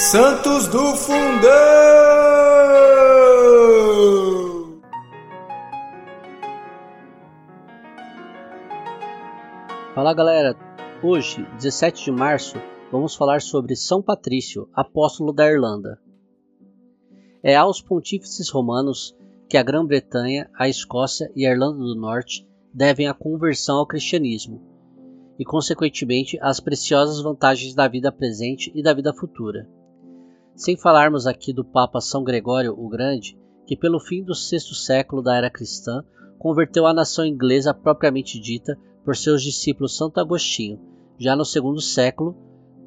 Santos do Fundão! Fala galera, hoje, 17 de março, vamos falar sobre São Patrício, apóstolo da Irlanda. É aos pontífices romanos que a Grã-Bretanha, a Escócia e a Irlanda do Norte devem a conversão ao cristianismo e, consequentemente, as preciosas vantagens da vida presente e da vida futura. Sem falarmos aqui do Papa São Gregório o Grande, que pelo fim do sexto século da era cristã converteu a nação inglesa propriamente dita por seus discípulos Santo Agostinho. Já no segundo século,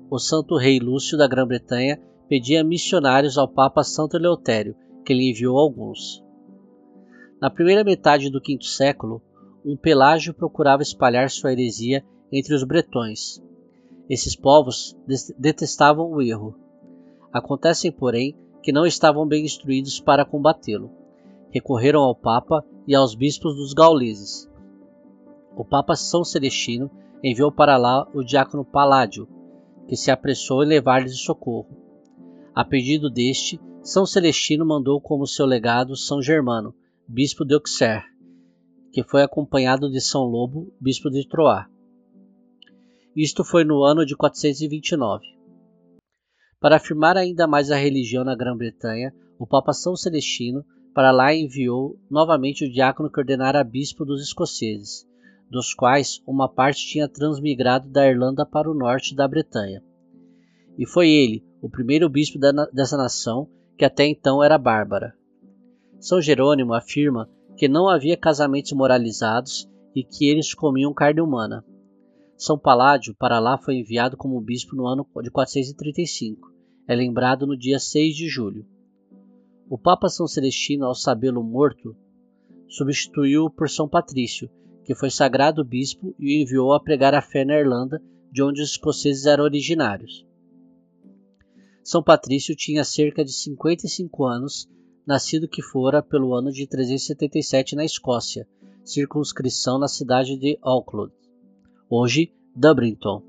o santo rei Lúcio da Grã-Bretanha pedia missionários ao Papa Santo Eleutério, que lhe enviou alguns. Na primeira metade do quinto século, um Pelágio procurava espalhar sua heresia entre os bretões. Esses povos detestavam o erro. Acontecem, porém, que não estavam bem instruídos para combatê-lo. Recorreram ao Papa e aos bispos dos gauleses, o Papa São Celestino enviou para lá o diácono Paládio, que se apressou em levar-lhes socorro. A pedido deste, São Celestino mandou como seu legado São Germano, bispo de Auxerre, que foi acompanhado de São Lobo, bispo de Troyes. Isto foi no ano de 429. Para afirmar ainda mais a religião na Grã-Bretanha, o Papa São Celestino para lá enviou novamente o diácono que ordenara bispo dos escoceses, dos quais uma parte tinha transmigrado da Irlanda para o norte da Bretanha. E foi ele, o primeiro bispo dessa nação, que até então era bárbara. São Jerônimo afirma que não havia casamentos moralizados e que eles comiam carne humana. São Paládio para lá foi enviado como bispo no ano de 435. É lembrado no dia 6 de julho. O Papa São Celestino, ao sabê-lo morto, substituiu-o por São Patrício, que foi sagrado bispo e o enviou a pregar a fé na Irlanda, de onde os escoceses eram originários. São Patrício tinha cerca de 55 anos, nascido que fora pelo ano de 377 na Escócia, circunscrição na cidade de Auckland, hoje Dublinton.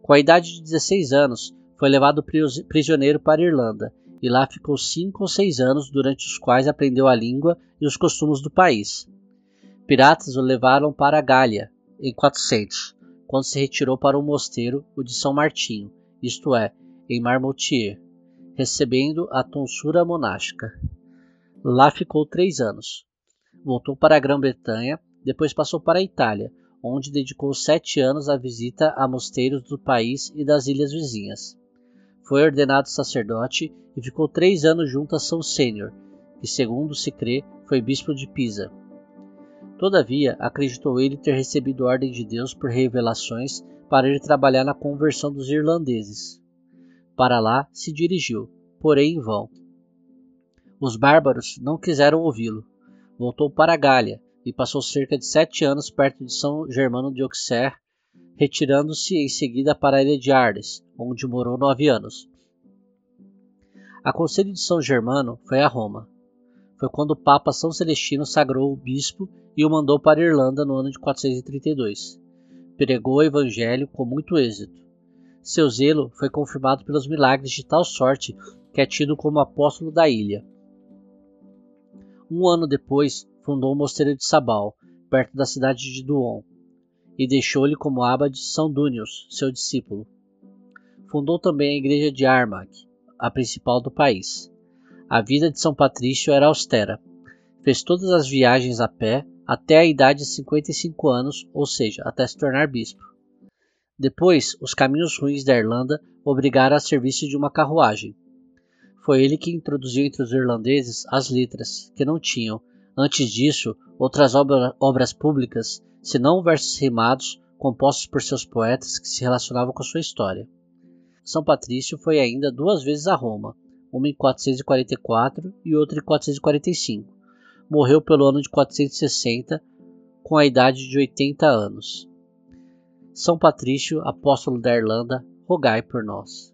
Com a idade de 16 anos, foi levado prisioneiro para a Irlanda e lá ficou cinco ou seis anos, durante os quais aprendeu a língua e os costumes do país. Piratas o levaram para a Gália em 400, quando se retirou para o mosteiro, o de São Martinho, isto é, em Marmoutier, recebendo a tonsura monástica. Lá ficou três anos. Voltou para a Grã-Bretanha, depois passou para a Itália, onde dedicou sete anos à visita a mosteiros do país e das ilhas vizinhas. Foi ordenado sacerdote e ficou três anos junto a São Sênior, que, segundo se crê, foi bispo de Pisa. Todavia, acreditou ele ter recebido ordem de Deus por revelações para ir trabalhar na conversão dos irlandeses. Para lá se dirigiu, porém em vão. Os bárbaros não quiseram ouvi-lo. Voltou para a Gália e passou cerca de sete anos perto de São Germano de Auxerre, retirando-se em seguida para a ilha de Arles, onde morou nove anos. A conselho de São Germano foi a Roma foi quando o Papa São Celestino sagrou o bispo e o mandou para a Irlanda no ano de 432. Pregou o evangelho com muito êxito. Seu zelo foi confirmado pelos milagres de tal sorte que é tido como apóstolo da ilha. Um ano depois, fundou o mosteiro de Sabal, perto da cidade de Duon, e deixou-lhe como abade São Dúnios, seu discípulo. Fundou também a igreja de Armagh, a principal do país. A vida de São Patrício era austera. Fez todas as viagens a pé até a idade de 55 anos, ou seja, até se tornar bispo. Depois, os caminhos ruins da Irlanda obrigaram a serviço de uma carruagem. Foi ele que introduziu entre os irlandeses as letras, que não tinham, antes disso, outras obra, obras públicas, senão versos rimados compostos por seus poetas que se relacionavam com sua história. São Patrício foi ainda duas vezes a Roma, uma em 444 e outra em 445. Morreu pelo ano de 460, com a idade de 80 anos. São Patrício, apóstolo da Irlanda, rogai por nós.